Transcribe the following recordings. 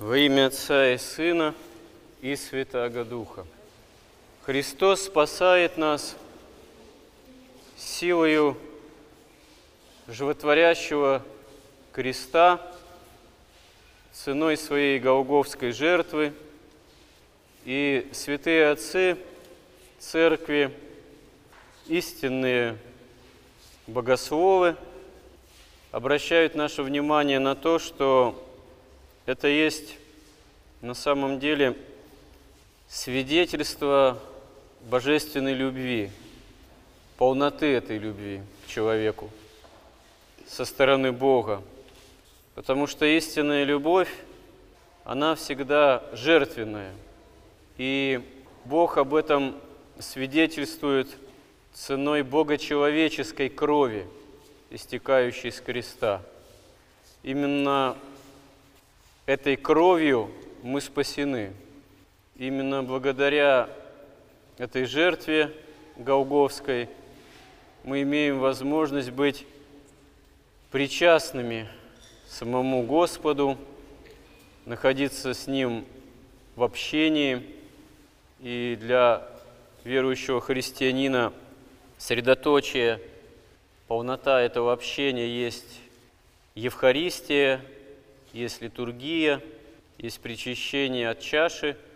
Во имя Отца и Сына и Святаго Духа. Христос спасает нас силою животворящего креста, ценой своей голговской жертвы, и святые отцы церкви, истинные богословы обращают наше внимание на то, что это есть на самом деле свидетельство божественной любви, полноты этой любви к человеку со стороны Бога. Потому что истинная любовь, она всегда жертвенная. И Бог об этом свидетельствует ценой богочеловеческой крови, истекающей с креста. Именно этой кровью мы спасены. Именно благодаря этой жертве Голговской мы имеем возможность быть причастными самому Господу, находиться с Ним в общении. И для верующего христианина средоточие, полнота этого общения есть Евхаристия, есть литургия, есть причащение от чаши –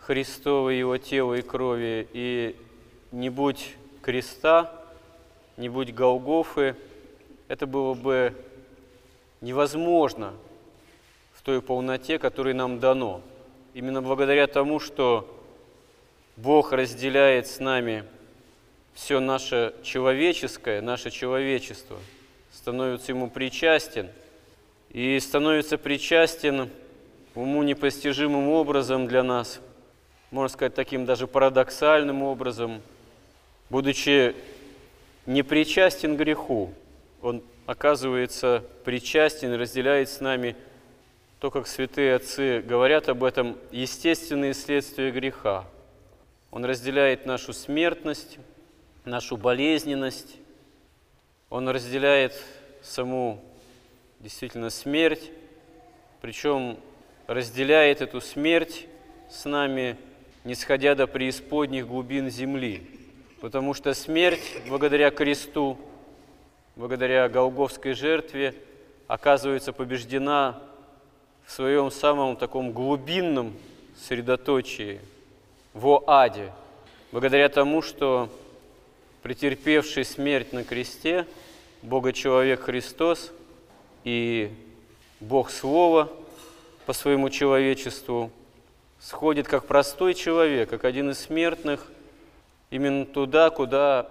Христова, Его тела и крови, и не будь креста, не будь Голгофы, это было бы невозможно в той полноте, которой нам дано. Именно благодаря тому, что Бог разделяет с нами все наше человеческое, наше человечество, становится Ему причастен, и становится причастен уму непостижимым образом для нас – можно сказать, таким даже парадоксальным образом, будучи не причастен греху, он оказывается причастен, разделяет с нами то, как святые отцы говорят об этом, естественные следствия греха. Он разделяет нашу смертность, нашу болезненность, он разделяет саму действительно смерть, причем разделяет эту смерть с нами – не сходя до преисподних глубин земли, потому что смерть, благодаря кресту, благодаря Голговской жертве, оказывается побеждена в своем самом таком глубинном средоточии, во аде, благодаря тому, что претерпевший смерть на кресте, Бога-человек Христос и Бог Слово по своему человечеству – сходит как простой человек, как один из смертных, именно туда, куда,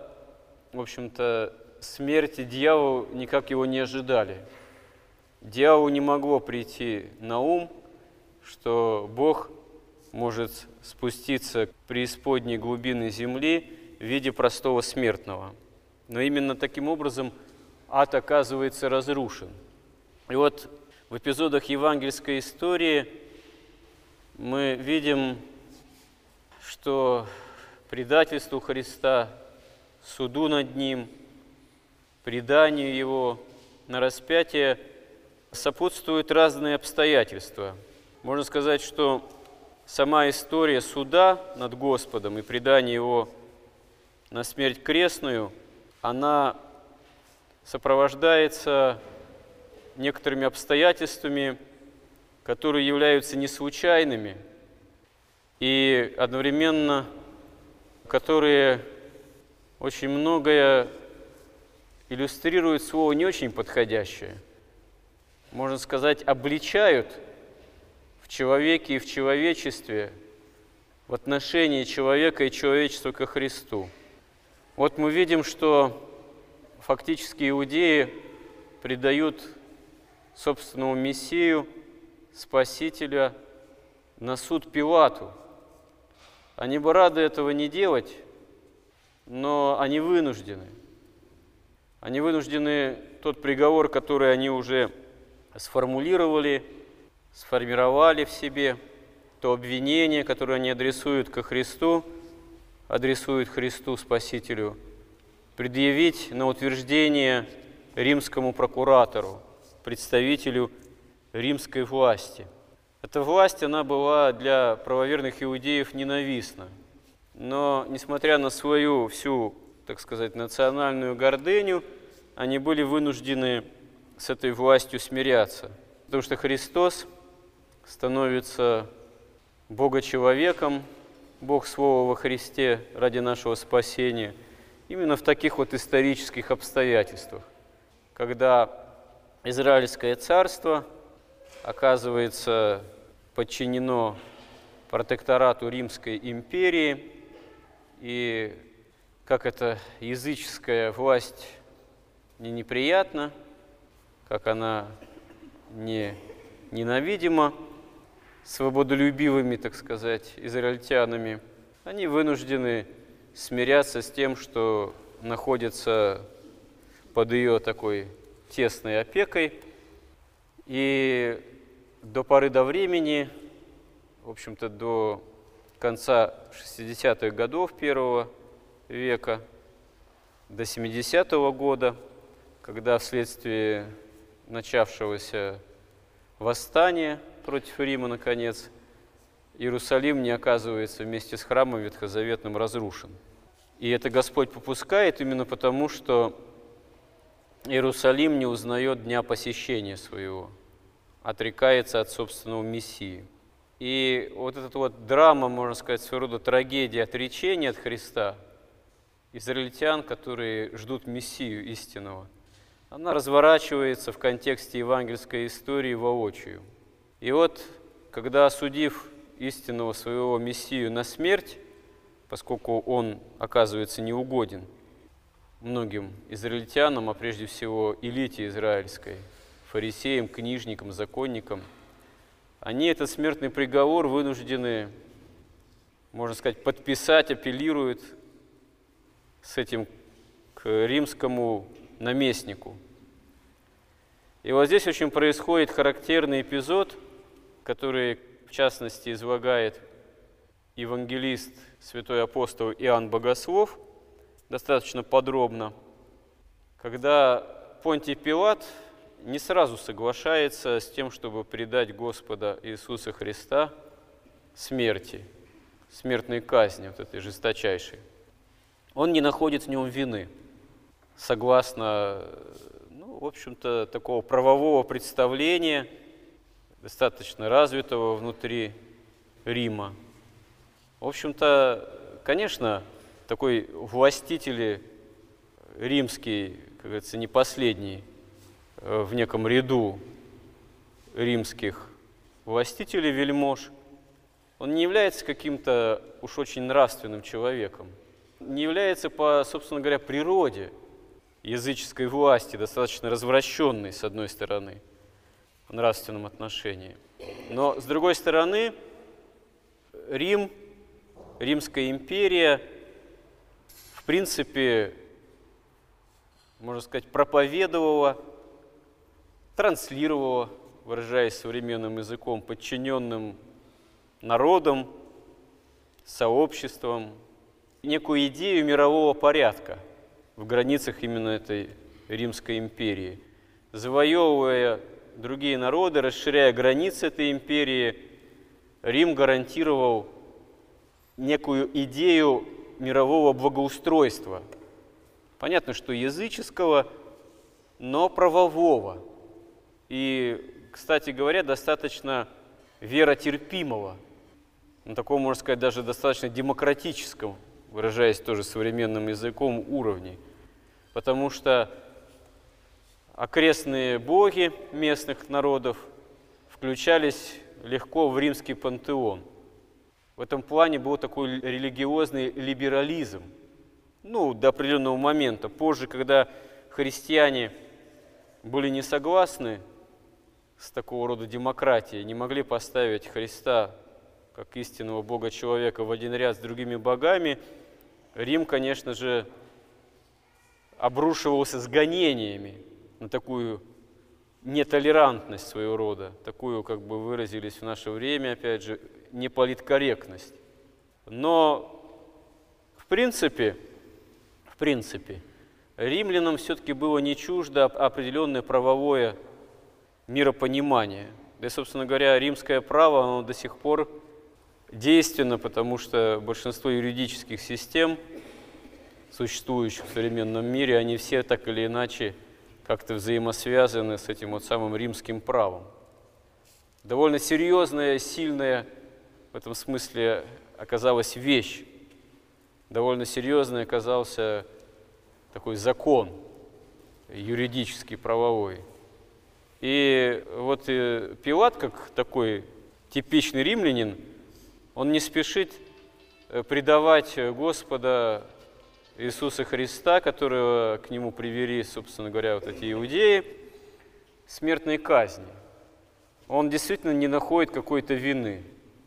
в общем-то, смерти дьявол никак его не ожидали. Дьяволу не могло прийти на ум, что Бог может спуститься к преисподней глубины земли в виде простого смертного. Но именно таким образом ад оказывается разрушен. И вот в эпизодах евангельской истории – мы видим, что предательству Христа, суду над Ним, преданию Его на распятие сопутствуют разные обстоятельства. Можно сказать, что сама история суда над Господом и предание Его на смерть крестную, она сопровождается некоторыми обстоятельствами, которые являются не случайными и одновременно которые очень многое иллюстрируют слово не очень подходящее. Можно сказать, обличают в человеке и в человечестве, в отношении человека и человечества ко Христу. Вот мы видим, что фактически иудеи предают собственному Мессию – Спасителя на суд Пилату. Они бы рады этого не делать, но они вынуждены. Они вынуждены тот приговор, который они уже сформулировали, сформировали в себе, то обвинение, которое они адресуют ко Христу, адресуют Христу Спасителю, предъявить на утверждение римскому прокуратору, представителю римской власти. Эта власть, она была для правоверных иудеев ненавистна. Но, несмотря на свою всю, так сказать, национальную гордыню, они были вынуждены с этой властью смиряться. Потому что Христос становится Бога-человеком, Бог Слово во Христе ради нашего спасения, именно в таких вот исторических обстоятельствах, когда Израильское царство оказывается подчинено протекторату Римской империи, и как эта языческая власть не неприятна, как она не ненавидима свободолюбивыми, так сказать, израильтянами, они вынуждены смиряться с тем, что находятся под ее такой тесной опекой. И до поры до времени, в общем-то, до конца 60-х годов первого века, до 70-го года, когда вследствие начавшегося восстания против Рима, наконец, Иерусалим не оказывается вместе с храмом ветхозаветным разрушен. И это Господь попускает именно потому, что Иерусалим не узнает дня посещения своего, отрекается от собственного Мессии. И вот эта вот драма, можно сказать, своего рода трагедия отречения от Христа, израильтян, которые ждут Мессию истинного, она разворачивается в контексте евангельской истории воочию. И вот, когда осудив истинного своего Мессию на смерть, поскольку он оказывается неугоден – многим израильтянам, а прежде всего элите израильской, фарисеям, книжникам, законникам, они этот смертный приговор вынуждены, можно сказать, подписать, апеллируют с этим к римскому наместнику. И вот здесь очень происходит характерный эпизод, который, в частности, излагает евангелист, святой апостол Иоанн Богослов – достаточно подробно, когда Понтий Пилат не сразу соглашается с тем, чтобы предать Господа Иисуса Христа смерти, смертной казни, вот этой жесточайшей. Он не находит в нем вины, согласно, ну, в общем-то, такого правового представления, достаточно развитого внутри Рима. В общем-то, конечно, такой властитель римский, как говорится, не последний э, в неком ряду римских властителей, вельмож, он не является каким-то уж очень нравственным человеком, не является по, собственно говоря, природе языческой власти, достаточно развращенной, с одной стороны, в нравственном отношении. Но, с другой стороны, Рим, Римская империя – принципе, можно сказать, проповедовала, транслировала, выражаясь современным языком, подчиненным народам, сообществам, некую идею мирового порядка в границах именно этой Римской империи. Завоевывая другие народы, расширяя границы этой империи, Рим гарантировал некую идею мирового благоустройства. Понятно, что языческого, но правового. И, кстати говоря, достаточно веротерпимого, на таком, можно сказать, даже достаточно демократическом, выражаясь тоже современным языком, уровне. Потому что окрестные боги местных народов включались легко в римский пантеон – в этом плане был такой религиозный либерализм. Ну, до определенного момента. Позже, когда христиане были не согласны с такого рода демократией, не могли поставить Христа как истинного Бога-человека в один ряд с другими богами, Рим, конечно же, обрушивался с гонениями на такую нетолерантность своего рода, такую, как бы выразились в наше время, опять же, неполиткорректность. Но в принципе, в принципе, римлянам все-таки было не чуждо определенное правовое миропонимание. Да и, собственно говоря, римское право, оно до сих пор действенно, потому что большинство юридических систем, существующих в современном мире, они все так или иначе как-то взаимосвязаны с этим вот самым римским правом. Довольно серьезная, сильная в этом смысле оказалась вещь. Довольно серьезный оказался такой закон юридический, правовой. И вот э, Пилат, как такой типичный римлянин, он не спешит э, предавать Господа Иисуса Христа, которого к нему привели, собственно говоря, вот эти иудеи, смертной казни. Он действительно не находит какой-то вины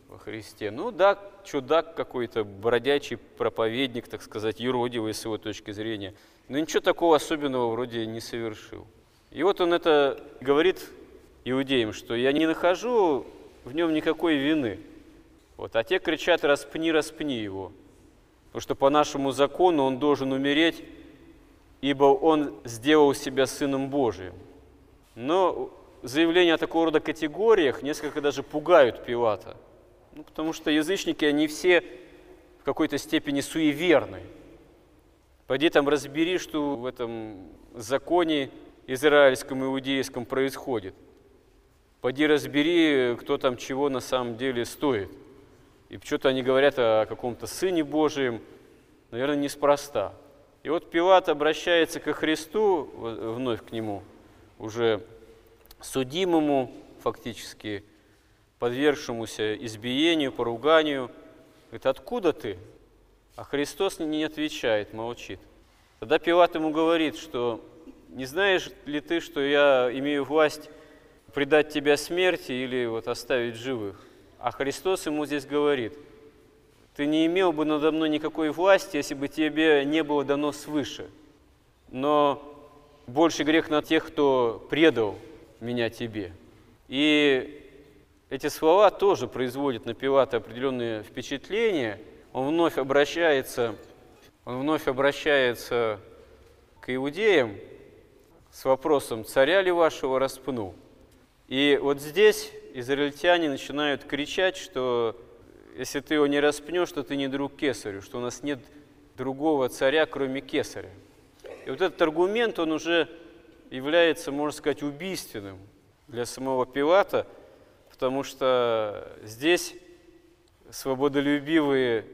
во Христе. Ну да, чудак какой-то, бродячий проповедник, так сказать, юродивый с его точки зрения. Но ничего такого особенного вроде не совершил. И вот он это говорит иудеям, что я не нахожу в нем никакой вины. Вот. А те кричат, распни, распни его. Потому что по нашему закону он должен умереть, ибо он сделал себя Сыном Божиим. Но заявления о такого рода категориях несколько даже пугают Пилата. Ну, потому что язычники, они все в какой-то степени суеверны. Пойди там разбери, что в этом законе израильском, иудейском происходит. Пойди разбери, кто там чего на самом деле стоит. И что-то они говорят о каком-то Сыне Божьем, наверное, неспроста. И вот Пилат обращается ко Христу, вновь к Нему, уже судимому фактически, подвергшемуся избиению, поруганию. Говорит, откуда ты? А Христос не отвечает, молчит. Тогда Пилат ему говорит, что не знаешь ли ты, что я имею власть предать тебя смерти или вот оставить живых? А Христос ему здесь говорит, ты не имел бы надо мной никакой власти, если бы тебе не было дано свыше. Но больше грех на тех, кто предал меня тебе. И эти слова тоже производят на Пилата определенные впечатления. Он вновь обращается, он вновь обращается к иудеям с вопросом, царя ли вашего распнул? И вот здесь израильтяне начинают кричать, что если ты его не распнешь, то ты не друг кесарю, что у нас нет другого царя, кроме кесаря. И вот этот аргумент, он уже является, можно сказать, убийственным для самого Пилата, потому что здесь свободолюбивые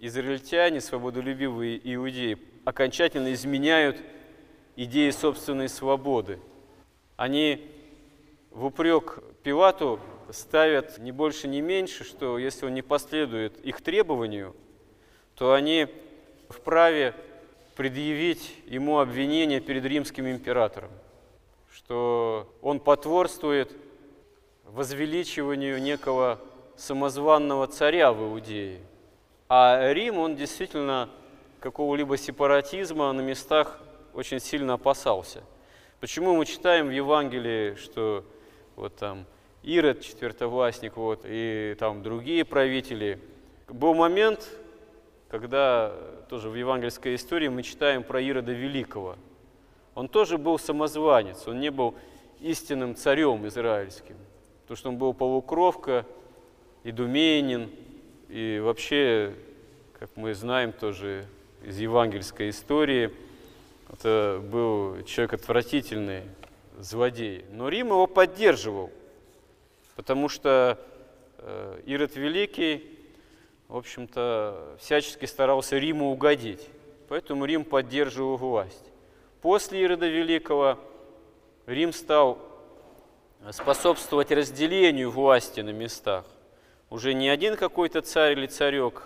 израильтяне, свободолюбивые иудеи окончательно изменяют идеи собственной свободы. Они в упрек Пилату ставят не больше, не меньше, что если он не последует их требованию, то они вправе предъявить ему обвинение перед римским императором, что он потворствует возвеличиванию некого самозванного царя в Иудее. А Рим, он действительно какого-либо сепаратизма на местах очень сильно опасался. Почему мы читаем в Евангелии, что вот там Ирод, четвертовластник, вот, и там другие правители. Был момент, когда тоже в евангельской истории мы читаем про Ирода Великого. Он тоже был самозванец, он не был истинным царем израильским, потому что он был полукровка, идуменин, и вообще, как мы знаем тоже из евангельской истории, это был человек отвратительный, злодей. Но Рим его поддерживал – потому что э, Ирод Великий, в общем-то, всячески старался Риму угодить, поэтому Рим поддерживал власть. После Ирода Великого Рим стал способствовать разделению власти на местах. Уже не один какой-то царь или царек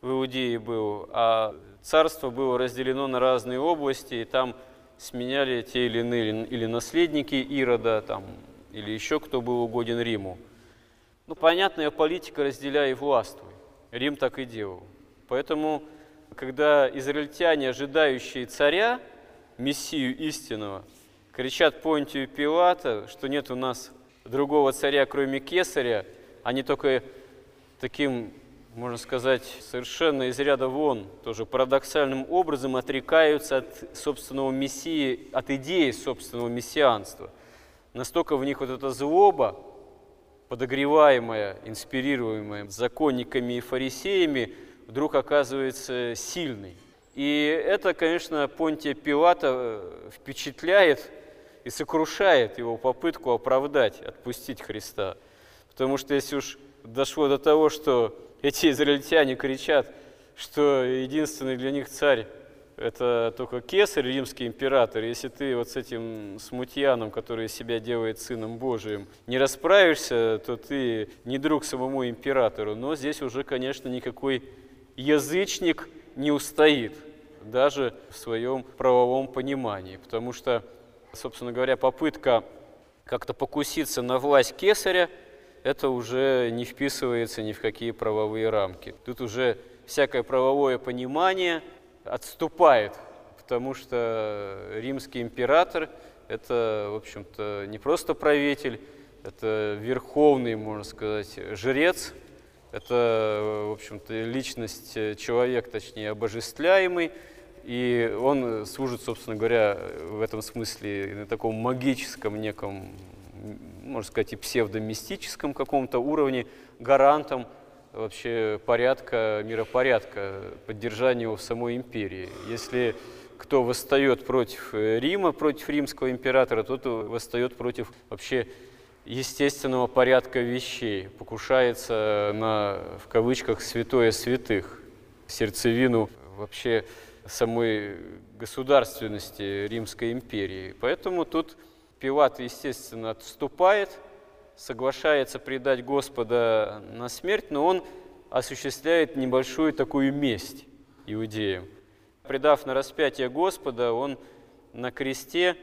в Иудее был, а царство было разделено на разные области, и там сменяли те или иные или наследники Ирода, там или еще кто был угоден Риму. Ну, понятная политика «разделяй и властвуй». Рим так и делал. Поэтому, когда израильтяне, ожидающие царя, Мессию истинного, кричат Понтию Пилата, что нет у нас другого царя, кроме Кесаря, они только таким, можно сказать, совершенно из ряда вон, тоже парадоксальным образом отрекаются от собственного Мессии, от идеи собственного мессианства – Настолько в них вот эта злоба, подогреваемая, инспирируемая законниками и фарисеями, вдруг оказывается сильной. И это, конечно, Понтия Пилата э, впечатляет и сокрушает его попытку оправдать, отпустить Христа. Потому что если уж дошло до того, что эти израильтяне кричат, что единственный для них царь – это только кесарь, римский император. Если ты вот с этим смутьяном, который себя делает сыном Божиим, не расправишься, то ты не друг самому императору. Но здесь уже, конечно, никакой язычник не устоит, даже в своем правовом понимании. Потому что, собственно говоря, попытка как-то покуситься на власть кесаря, это уже не вписывается ни в какие правовые рамки. Тут уже всякое правовое понимание отступает, потому что римский император – это, в общем-то, не просто правитель, это верховный, можно сказать, жрец, это, в общем-то, личность, человек, точнее, обожествляемый, и он служит, собственно говоря, в этом смысле на таком магическом неком, можно сказать, и псевдомистическом каком-то уровне гарантом вообще порядка, миропорядка, поддержания его в самой империи. Если кто восстает против Рима, против римского императора, тот восстает против вообще естественного порядка вещей, покушается на, в кавычках, святое святых, сердцевину вообще самой государственности Римской империи. Поэтому тут Пилат, естественно, отступает – соглашается предать Господа на смерть, но он осуществляет небольшую такую месть иудеям. Предав на распятие Господа, он на кресте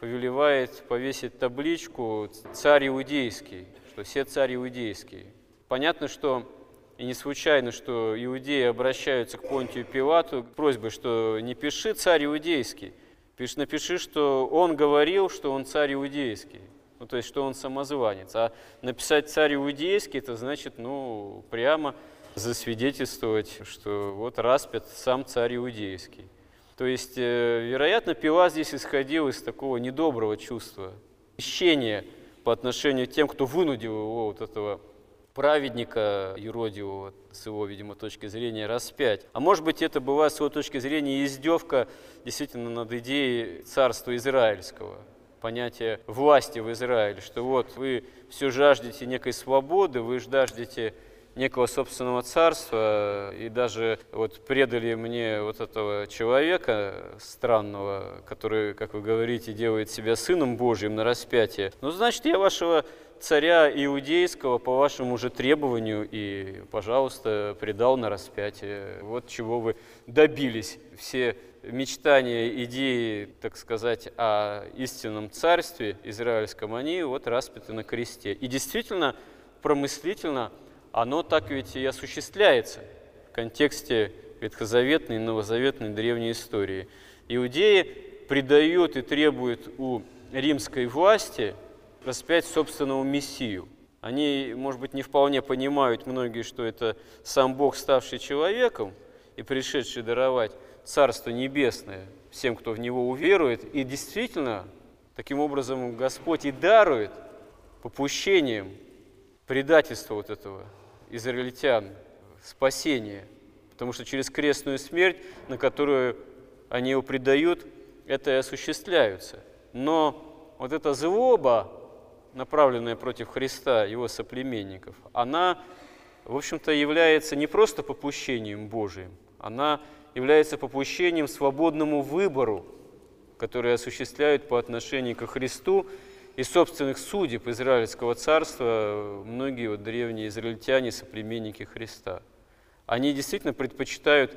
повелевает повесить табличку «Царь иудейский», что все царь иудейские. Понятно, что и не случайно, что иудеи обращаются к Понтию Пилату просьбой, что не пиши «Царь иудейский», пиши, напиши, что он говорил, что он царь иудейский ну, то есть, что он самозванец. А написать царь иудейский, это значит, ну, прямо засвидетельствовать, что вот распят сам царь иудейский. То есть, э, вероятно, Пила здесь исходил из такого недоброго чувства, ищения по отношению к тем, кто вынудил его, вот этого праведника юродивого, с его, видимо, точки зрения, распять. А может быть, это была, с его точки зрения, издевка действительно над идеей царства израильского – понятие власти в Израиле, что вот вы все жаждете некой свободы, вы жаждете некого собственного царства, и даже вот предали мне вот этого человека странного, который, как вы говорите, делает себя сыном Божьим на распятие, ну, значит, я вашего царя иудейского по вашему же требованию и, пожалуйста, предал на распятие. Вот чего вы добились. Все мечтания, идеи, так сказать, о истинном царстве израильском, они вот распяты на кресте. И действительно, промыслительно, оно так ведь и осуществляется в контексте ветхозаветной новозаветной древней истории. Иудеи придают и требуют у римской власти распять собственного Мессию. Они, может быть, не вполне понимают многие, что это сам Бог, ставший человеком и пришедший даровать Царство Небесное всем, кто в Него уверует. И действительно, таким образом Господь и дарует попущением предательства вот этого израильтян, спасение. Потому что через крестную смерть, на которую они его предают, это и осуществляются. Но вот эта злоба, направленная против Христа, его соплеменников, она, в общем-то, является не просто попущением Божиим, она является попущением свободному выбору, который осуществляют по отношению к Христу и собственных судеб Израильского царства многие вот древние израильтяне, соплеменники Христа. Они действительно предпочитают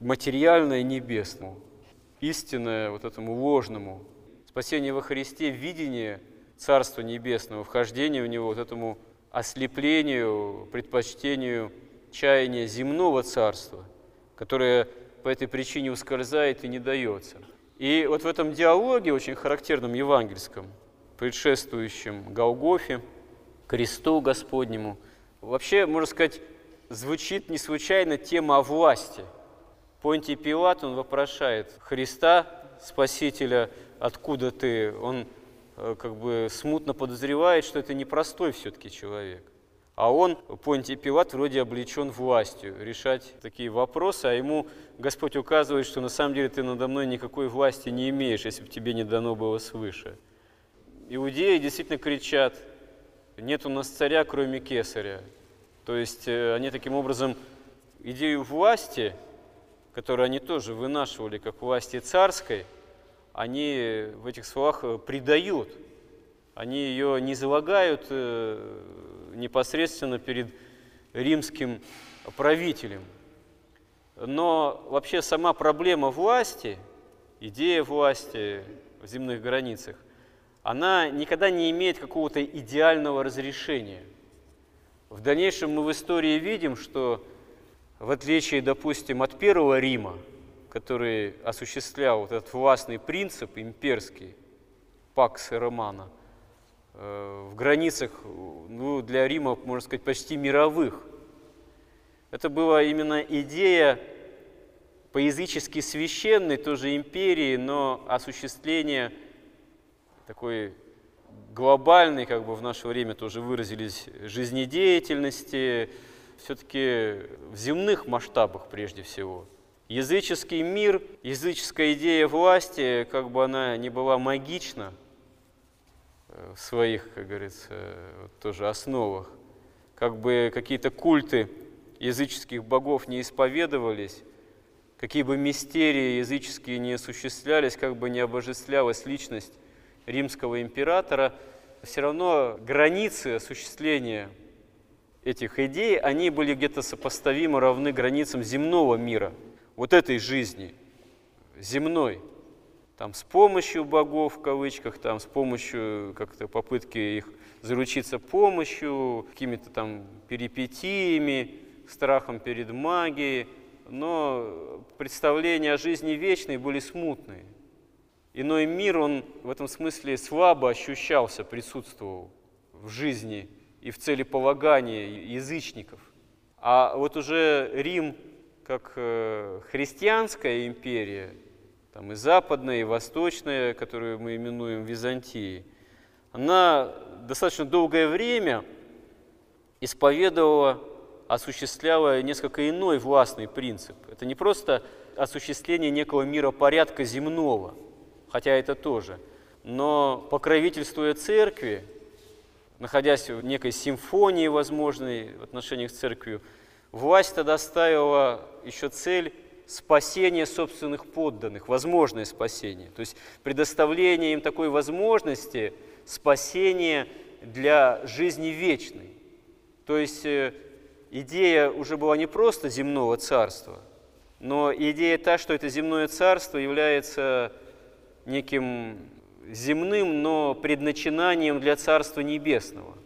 материальное небесному, истинное вот этому ложному. Спасение во Христе, видение Царства Небесного, вхождение в него, вот этому ослеплению, предпочтению чаяния земного царства – которая по этой причине ускользает и не дается. И вот в этом диалоге, очень характерном евангельском, предшествующем Голгофе, кресту Господнему, вообще, можно сказать, звучит не случайно тема о власти. Понтий Пилат, он вопрошает Христа, Спасителя, откуда ты? Он как бы смутно подозревает, что это непростой все-таки человек. А он, Понтий Пилат, вроде облечен властью решать такие вопросы, а ему Господь указывает, что на самом деле ты надо мной никакой власти не имеешь, если бы тебе не дано было свыше. Иудеи действительно кричат, нет у нас царя, кроме кесаря. То есть э, они таким образом идею власти, которую они тоже вынашивали как власти царской, они в этих словах э, предают. Они ее не залагают э, непосредственно перед римским правителем. Но вообще сама проблема власти, идея власти в земных границах, она никогда не имеет какого-то идеального разрешения. В дальнейшем мы в истории видим, что в отличие, допустим, от Первого Рима, который осуществлял вот этот властный принцип имперский, пакс романа, э, в границах, ну, для Рима, можно сказать, почти мировых. Это была именно идея по-язычески священной тоже империи, но осуществление такой глобальной, как бы в наше время тоже выразились, жизнедеятельности, все-таки в земных масштабах прежде всего. Языческий мир, языческая идея власти, как бы она не была магична э, в своих, как говорится, тоже основах, как бы какие-то культы языческих богов не исповедовались, какие бы мистерии языческие не осуществлялись, как бы не обожествлялась личность римского императора, все равно границы осуществления этих идей, они были где-то сопоставимо равны границам земного мира, вот этой жизни, земной. Там с помощью богов, в кавычках, там с помощью как-то попытки их заручиться помощью, какими-то там перипетиями, страхом перед магией, но представления о жизни вечной были смутные. Иной мир, он в этом смысле слабо ощущался, присутствовал в жизни и в целеполагании язычников. А вот уже Рим, как э, христианская империя, там и западная, и восточная, которую мы именуем Византией, она достаточно долгое время исповедовала, осуществляла несколько иной властный принцип. Это не просто осуществление некого миропорядка земного, хотя это тоже, но покровительствуя церкви, находясь в некой симфонии возможной в отношениях с церковью, власть тогда ставила еще цель спасения собственных подданных, возможное спасение. То есть предоставление им такой возможности спасения для жизни вечной. То есть э, идея уже была не просто земного царства, но идея та, что это земное царство является неким земным, но предначинанием для Царства Небесного.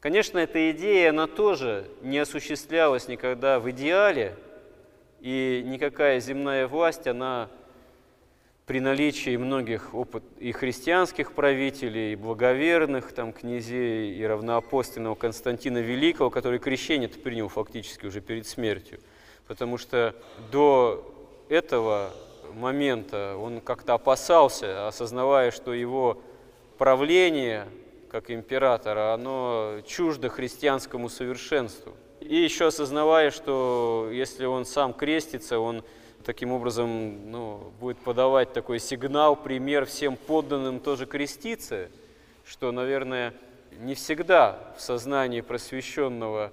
Конечно, эта идея, она тоже не осуществлялась никогда в идеале, и никакая земная власть, она при наличии многих опыт и христианских правителей, и благоверных там, князей, и равноапостольного Константина Великого, который крещение принял фактически уже перед смертью. Потому что до этого момента он как-то опасался, осознавая, что его правление как императора, оно чуждо христианскому совершенству. И еще осознавая, что если он сам крестится, он таким образом ну, будет подавать такой сигнал, пример всем подданным тоже креститься, что, наверное, не всегда в сознании просвещенного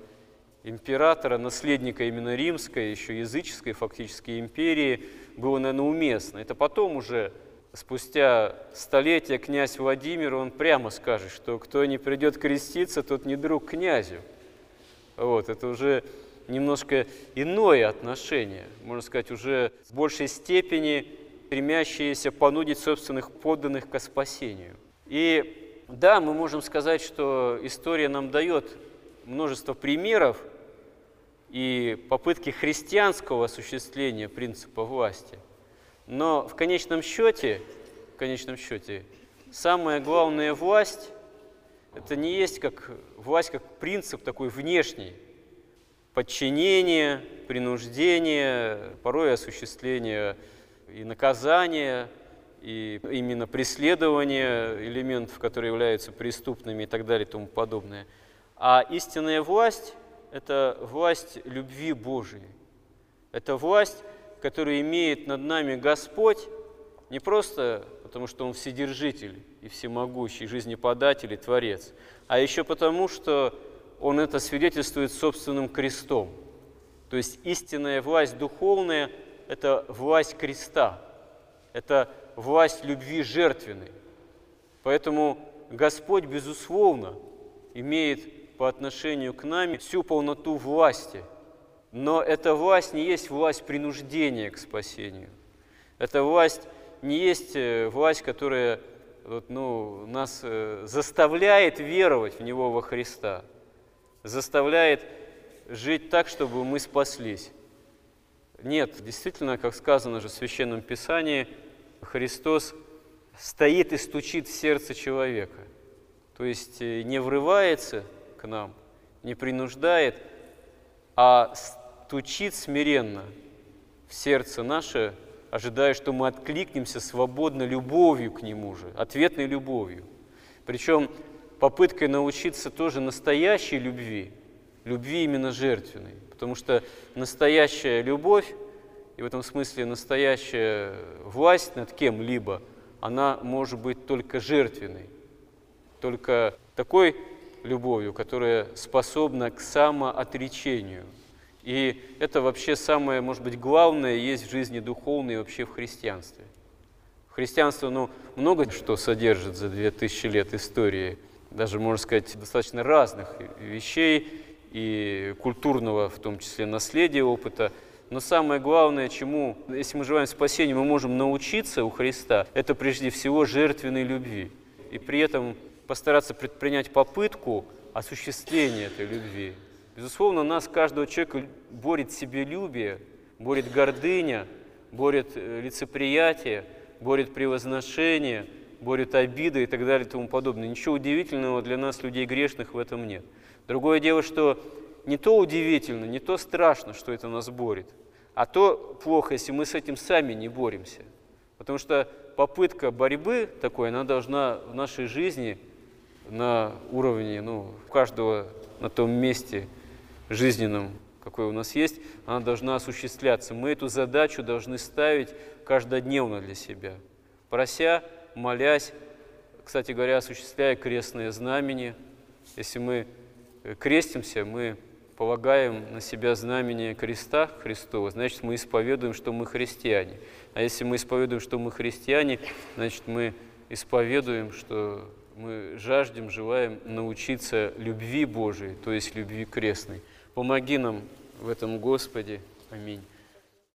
императора, наследника именно римской, еще языческой фактически империи, было, наверное, уместно. Это потом уже, спустя столетия, князь Владимир, он прямо скажет, что кто не придет креститься, тот не друг князю. Вот, это уже немножко иное отношение, можно сказать, уже в большей степени стремящиеся понудить собственных подданных к спасению. И да, мы можем сказать, что история нам дает множество примеров и попытки христианского осуществления принципа власти. Но в конечном счете, в конечном счете, самая главная власть – это не есть как власть, как принцип такой внешний, подчинение, принуждение, порой осуществление и наказания, и именно преследование элементов, которые являются преступными и так далее и тому подобное. А истинная власть – это власть любви Божией. Это власть, которую имеет над нами Господь, не просто потому, что Он вседержитель и всемогущий, жизнеподатель и Творец, а еще потому, что Он это свидетельствует собственным крестом. То есть истинная власть духовная – это власть креста, это власть любви жертвенной. Поэтому Господь, безусловно, имеет по отношению к нам всю полноту власти. Но эта власть не есть власть принуждения к спасению. Эта власть не есть э, власть, которая вот, ну, нас э, заставляет веровать в Него во Христа, заставляет жить так, чтобы мы спаслись. Нет, действительно, как сказано же в Священном Писании, Христос стоит и стучит в сердце человека. То есть э, не врывается к нам, не принуждает, а стучит смиренно в сердце наше, ожидая, что мы откликнемся свободно любовью к Нему же, ответной любовью. Причем попыткой научиться тоже настоящей любви, любви именно жертвенной. Потому что настоящая любовь, и в этом смысле настоящая власть над кем-либо, она может быть только жертвенной, только такой любовью, которая способна к самоотречению – и это вообще самое, может быть, главное есть в жизни духовной и вообще в христианстве. Христианство, ну, много что содержит за 2000 лет истории, даже, можно сказать, достаточно разных вещей и культурного, в том числе, наследия, опыта. Но самое главное, чему, если мы желаем спасения, мы можем научиться у Христа, это прежде всего жертвенной любви. И при этом постараться предпринять попытку осуществления этой любви, Безусловно, нас, каждого человека, борет себелюбие, борет гордыня, борет э, лицеприятие, борет превозношение, борет обиды и так далее и тому подобное. Ничего удивительного для нас, людей грешных, в этом нет. Другое дело, что не то удивительно, не то страшно, что это нас борет, а то плохо, если мы с этим сами не боремся. Потому что попытка борьбы такой, она должна в нашей жизни на уровне ну, каждого на том месте – жизненном, какой у нас есть, она должна осуществляться. Мы эту задачу должны ставить каждодневно для себя, прося, молясь, кстати говоря, осуществляя крестное знамение. Если мы э, крестимся, мы полагаем на себя знамение креста Христова, значит, мы исповедуем, что мы христиане. А если мы исповедуем, что мы христиане, значит, мы исповедуем, что мы жаждем, желаем научиться любви Божией, то есть любви крестной. Помоги нам в этом, Господи. Аминь.